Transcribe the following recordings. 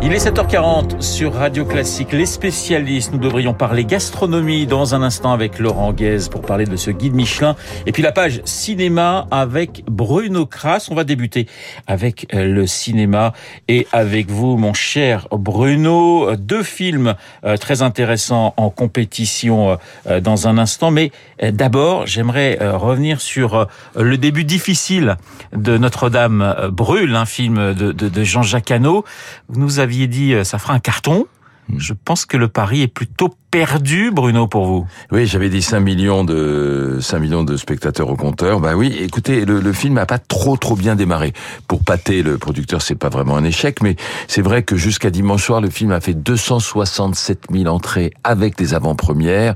Il est 7h40 sur Radio Classique. Les spécialistes, nous devrions parler gastronomie dans un instant avec Laurent Guez pour parler de ce guide Michelin. Et puis la page cinéma avec Bruno Kras. On va débuter avec euh, le cinéma et avec vous, mon cher Bruno. Deux films euh, très intéressants en compétition euh, dans un instant. Mais d'abord, j'aimerais revenir sur le début difficile de Notre-Dame brûle, un film de, Jean-Jacques Hano. Aviez dit ça fera un carton. Je pense que le pari est plutôt perdu, Bruno, pour vous? Oui, j'avais dit 5 millions de 5 millions de spectateurs au compteur. Bah oui, écoutez, le, le film n'a pas trop trop bien démarré. Pour Pathé, le producteur, c'est pas vraiment un échec, mais c'est vrai que jusqu'à dimanche soir, le film a fait 267 000 entrées avec les avant-premières.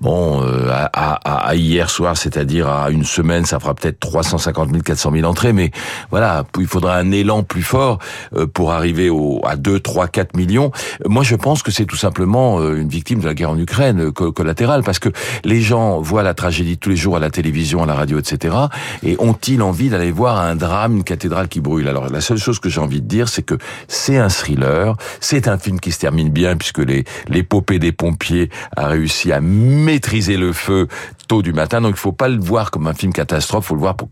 Bon, euh, à, à, à, hier soir, c'est-à-dire à une semaine, ça fera peut-être 350 000, 400 000 entrées, mais voilà, il faudra un élan plus fort euh, pour arriver au, à 2, 3, 4 millions. Moi, je pense que c'est tout simplement euh, une victime de la guerre en Ukraine euh, collatérale, parce que les gens voient la tragédie tous les jours à la télévision, à la radio, etc. Et ont-ils envie d'aller voir un drame, une cathédrale qui brûle? Alors la seule chose que j'ai envie de dire, c'est que c'est un thriller, c'est un film qui se termine bien, puisque l'épopée des pompiers a réussi à maîtriser le feu tôt du matin. Donc il faut pas le voir comme un film catastrophe, faut le voir pour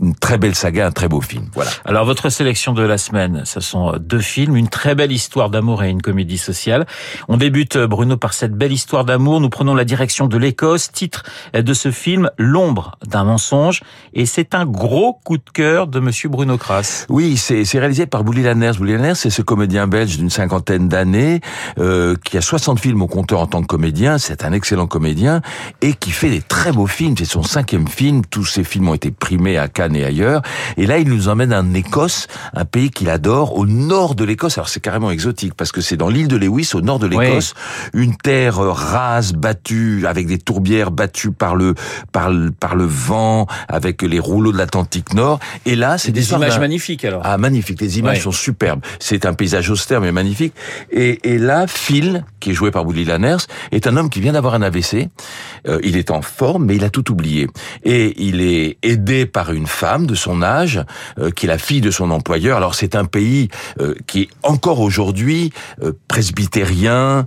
une très belle saga, un très beau film. Voilà. Alors votre sélection de la semaine, ce sont deux films, une très belle histoire d'amour et une comédie sociale. On débute Bruno par cette belle histoire d'amour. Nous prenons la direction de l'Écosse. Titre de ce film L'ombre d'un mensonge et c'est un gros coup de cœur de Monsieur Bruno Kras. Oui, c'est réalisé par Bouli Lanners. Bouli Lanners, c'est ce comédien belge d'une cinquantaine d'années euh, qui a 60 films au compteur en tant que comédien. C'est un excellent comédien et qui fait des très beaux films. C'est son cinquième film. Tous ses films ont été primés à Cannes et ailleurs. Et là, il nous emmène en Écosse, un pays qu'il adore, au nord de l'Écosse. Alors c'est carrément exotique parce que c'est dans l'île de Lewis, au nord de l'Écosse, oui. une terre rase, battue, avec des tourbières battues par le par le, par le vent, avec les rouleaux de l'Atlantique Nord. Et là, c'est des, des images magnifiques alors. Ah, magnifiques. Les images sont superbes. C'est un paysage austère mais magnifique. Et, et là, Phil, qui est joué par Willy Lanners, est un homme qui vient d'avoir un AVC. Euh, il est en forme, mais il a tout oublié. Et il est aidé par une femme de son âge, euh, qui est la fille de son employeur. Alors c'est un pays euh, qui est encore aujourd'hui euh, presbytérien,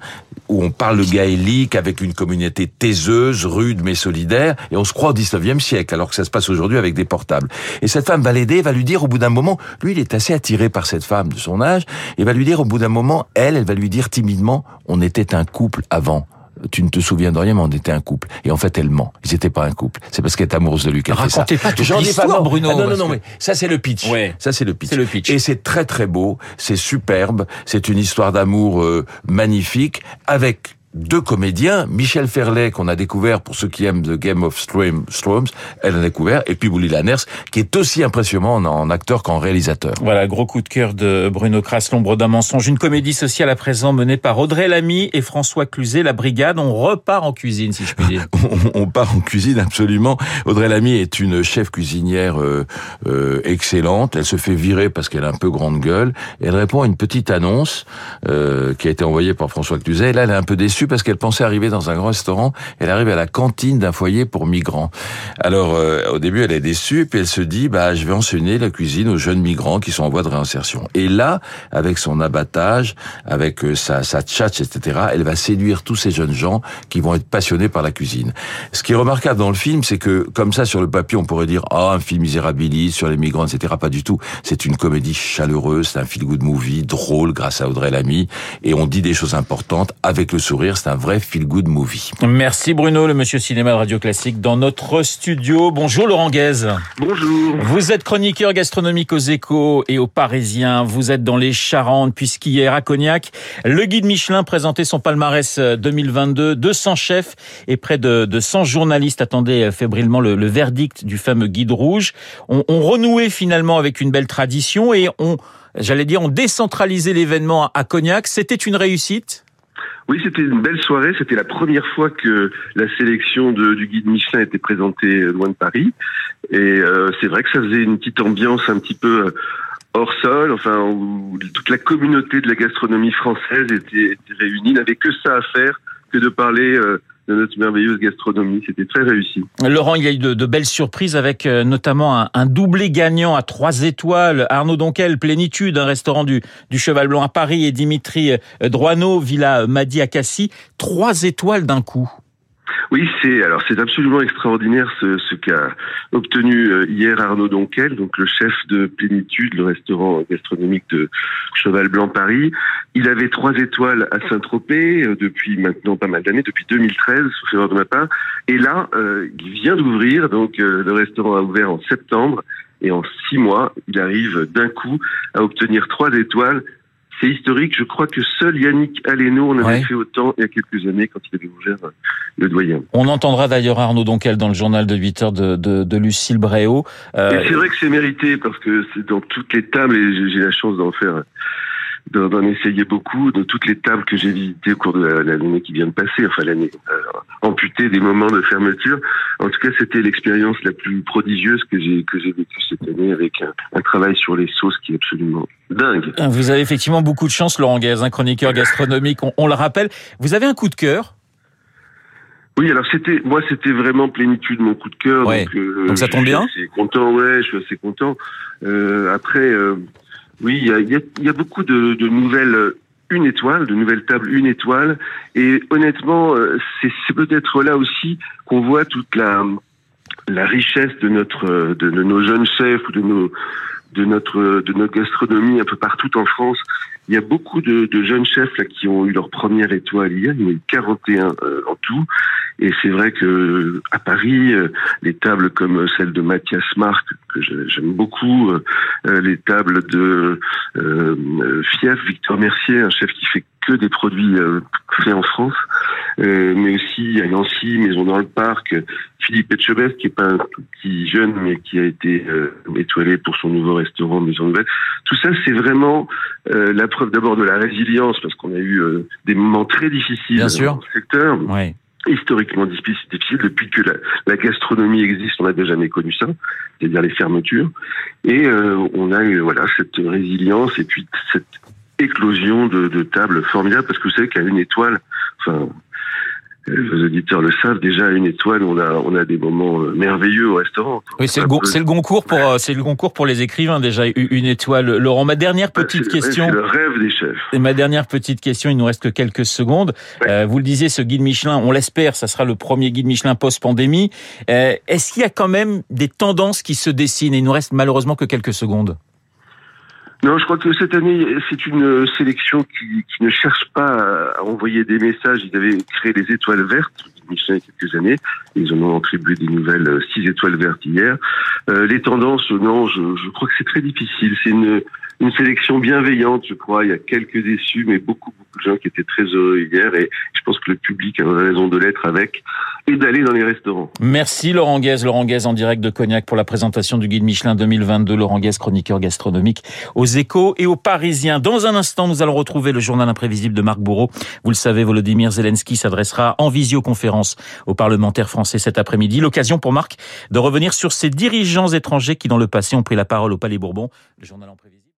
où on parle le gaélique avec une communauté taiseuse, rude mais solidaire, et on se croit au 19e siècle, alors que ça se passe aujourd'hui avec des portables. Et cette femme va l'aider, va lui dire au bout d'un moment, lui il est assez attiré par cette femme de son âge, et va lui dire au bout d'un moment, elle, elle va lui dire timidement, on était un couple avant tu ne te souviens de rien, mais on était un couple. Et en fait, elle ment. Ils n'étaient pas un couple. C'est parce qu'elle est amoureuse de lui qu'elle fait ça. Racontez pas toute l'histoire, Bruno. Ah non, non, non, mais ça c'est le pitch. Ouais. Ça c'est le pitch. C'est le pitch. Et c'est très très beau, c'est superbe, c'est une histoire d'amour euh, magnifique avec deux comédiens, Michel Ferlet qu'on a découvert pour ceux qui aiment The Game of Thrones, elle a découvert, et puis Bouli Lanners qui est aussi impressionnant en, acteur qu'en réalisateur. Voilà, gros coup de cœur de Bruno Kras, l'ombre d'un mensonge, une comédie sociale à présent menée par Audrey Lamy et François Cluzet, la brigade. On repart en cuisine, si je puis dire. on, on, part en cuisine absolument. Audrey Lamy est une chef cuisinière euh, euh, excellente. Elle se fait virer parce qu'elle a un peu grande gueule. Elle répond à une petite annonce euh, qui a été envoyée par François Cluzet. Et là, elle est un peu déçue parce qu'elle pensait arriver dans un grand restaurant. Elle arrive à la cantine d'un foyer pour migrants. Alors, euh, au début, elle est déçue, puis elle se dit, bah, je vais enseigner la cuisine aux jeunes migrants qui sont en voie de réinsertion. Et là, avec son abattage, avec euh, sa, sa tchatch, etc., elle va séduire tous ces jeunes gens qui vont être passionnés par la cuisine. Ce qui est remarquable dans le film, c'est que, comme ça, sur le papier, on pourrait dire, ah, oh, un film misérabiliste sur les migrants, etc. Pas du tout. C'est une comédie chaleureuse, c'est un feel-good movie, drôle, grâce à Audrey Lamy, et on dit des choses importantes avec le sourire c'est un vrai feel-good movie. Merci Bruno, le monsieur cinéma de Radio Classique, dans notre studio. Bonjour Laurent Guez. Bonjour. Vous êtes chroniqueur gastronomique aux Échos et aux Parisiens. Vous êtes dans les Charentes, puisqu'hier à Cognac, le guide Michelin présentait son palmarès 2022. 200 chefs et près de, de 100 journalistes attendaient fébrilement le, le, verdict du fameux guide rouge. On, on renouait finalement avec une belle tradition et on, j'allais dire, on décentralisait l'événement à Cognac. C'était une réussite? Oui, c'était une belle soirée. C'était la première fois que la sélection du guide Michelin était présentée loin de Paris. Et euh, c'est vrai que ça faisait une petite ambiance un petit peu hors sol, enfin, où toute la communauté de la gastronomie française était, était réunie, n'avait que ça à faire que de parler euh, de notre merveilleuse gastronomie. C'était très réussi. Laurent, il y a eu de, belles surprises avec euh, notamment un, doublé gagnant à trois étoiles. Arnaud Donquel, Plénitude, un restaurant du, du Cheval Blanc à Paris et Dimitri euh, Droineau, Villa Madi à Cassis. Trois étoiles d'un coup. Oui, c'est alors c'est absolument extraordinaire ce, qu'a obtenu euh, hier Arnaud Donquel, donc le chef de Plénitude, le restaurant gastronomique de Cheval Blanc Paris. Il avait trois étoiles à Saint-Tropez euh, depuis maintenant pas mal d'années, depuis 2013, sauf erreur de ma part. Et là, euh, il vient d'ouvrir, donc le restaurant a ouvert en septembre, et en six mois, il arrive d'un coup à obtenir trois étoiles c'est historique. Je crois que seul Yannick Aleno en avait fait autant il y a quelques années quand il avait ouvert euh, le doyen. On entendra d'ailleurs Arnaud Donquel dans le journal de 8 heures de, de, de Lucille Bréau. Euh... C'est vrai que c'est mérité parce que c'est dans toutes les tables et j'ai la chance d'en faire d'en essayer beaucoup de toutes les tables que j'ai visitées au cours de l'année qui vient de passer, enfin l'année amputée des moments de fermeture. En tout cas, c'était l'expérience la plus prodigieuse que j'ai que j'ai vécue cette année avec un, travail sur les sauces qui est absolument dingue. Ah, vous avez effectivement beaucoup de chance, Laurent Gaz, un chroniqueur gastronomique. On, le rappelle. Vous avez un coup de cœur? Oui, alors c'était moi c'était vraiment plénitude mon coup de cœur. donc, euh, donc, ça tombe bien. Je suis content, ouais, je suis assez content. Euh, après, euh, oui, il y a, y a, beaucoup de, de, nouvelles une étoile, de nouvelles tables une étoile. Et honnêtement, euh, c'est peut-être là aussi qu'on voit toute la, la richesse de notre de, de, nos jeunes chefs ou de nos de notre de notre gastronomie un peu partout en France. Il y a beaucoup de, de jeunes chefs là qui ont eu leur première étoile hier. Il y en a eu 41 euh, en tout. Et c'est vrai que à Paris, euh, les tables comme celle de Mathias Marc, que j'aime beaucoup, euh, les tables de Fief, Victor Mercier, un chef qui fait que des produits faits en France, mais aussi à Nancy, Maison dans le Parc, Philippe Etchebest, qui est pas un petit jeune, mais qui a été étoilé pour son nouveau restaurant Maison Nouvelle. Tout ça, c'est vraiment la preuve d'abord de la résilience, parce qu'on a eu des moments très difficiles dans le secteur. Historiquement difficile, depuis que la, gastronomie existe, on n'a jamais connu ça, c'est-à-dire les fermetures. Et euh, on a eu voilà cette résilience et puis cette éclosion de, de tables formidables, parce que vous savez qu'à une étoile, enfin, les auditeurs le savent, déjà une étoile, on a, on a des moments euh, merveilleux au restaurant. Oui, c'est le, c'est le concours pour, euh, c'est le concours pour les écrivains, déjà, une étoile. Laurent, ma dernière bah, petite question. C'est le rêve des chefs. Et ma dernière petite question, il nous reste que quelques secondes. Euh, vous le disiez, ce guide Michelin, on l'espère, ça sera le premier guide Michelin post-pandémie. Euh, est-ce qu'il y a quand même des tendances qui se dessinent? Et il nous reste malheureusement que quelques secondes. Non, je crois que cette année, c'est une sélection qui, qui, ne cherche pas à envoyer des messages. Ils avaient créé les étoiles vertes, il y a quelques années. Ils en ont attribué des nouvelles euh, six étoiles vertes hier. Euh, les tendances, non, je, je crois que c'est très difficile. C'est une, une sélection bienveillante, je crois. Il y a quelques déçus, mais beaucoup, beaucoup de gens qui étaient très heureux hier. Et je pense que le public a raison de l'être avec et d'aller dans les restaurants. Merci Laurent Guez. Laurent Guez en direct de Cognac pour la présentation du guide Michelin 2022. Laurent Guez, chroniqueur gastronomique aux échos et aux Parisiens. Dans un instant, nous allons retrouver le journal imprévisible de Marc Bourreau. Vous le savez, Volodymyr Zelensky s'adressera en visioconférence aux parlementaires français cet après-midi. L'occasion pour Marc de revenir sur ces dirigeants étrangers qui, dans le passé, ont pris la parole au Palais Bourbon.